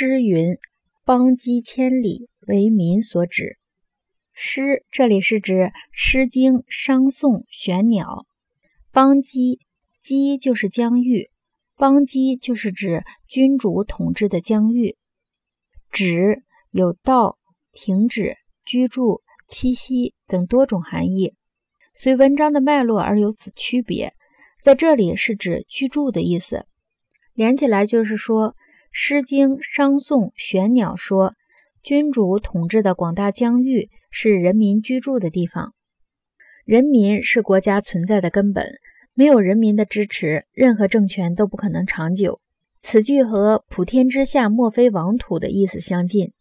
诗云：“邦畿千里，为民所指。”诗这里是指《诗经》《商颂》《玄鸟》。邦畿，畿就是疆域，邦畿就是指君主统治的疆域。止有道、停止、居住、栖息等多种含义，随文章的脉络而有此区别。在这里是指居住的意思，连起来就是说。《诗经·商颂·玄鸟》说：“君主统治的广大疆域是人民居住的地方，人民是国家存在的根本。没有人民的支持，任何政权都不可能长久。”此句和“普天之下莫非王土”的意思相近，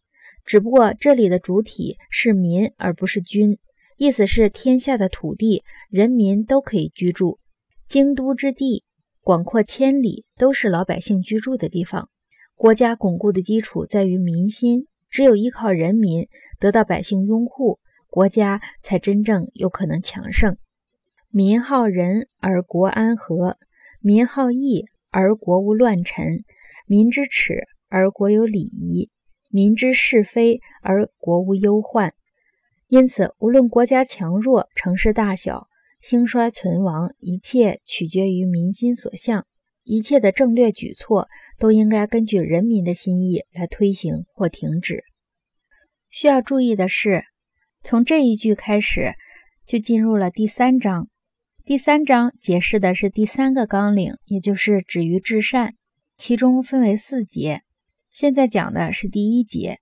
只不过这里的主体是民而不是君，意思是天下的土地，人民都可以居住。京都之地广阔千里，都是老百姓居住的地方。国家巩固的基础在于民心，只有依靠人民得到百姓拥护，国家才真正有可能强盛。民好仁而国安和，民好义而国无乱臣，民知耻而国有礼仪，民知是非而国无忧患。因此，无论国家强弱、城市大小、兴衰存亡，一切取决于民心所向。一切的政略举措都应该根据人民的心意来推行或停止。需要注意的是，从这一句开始就进入了第三章。第三章解释的是第三个纲领，也就是止于至善，其中分为四节。现在讲的是第一节，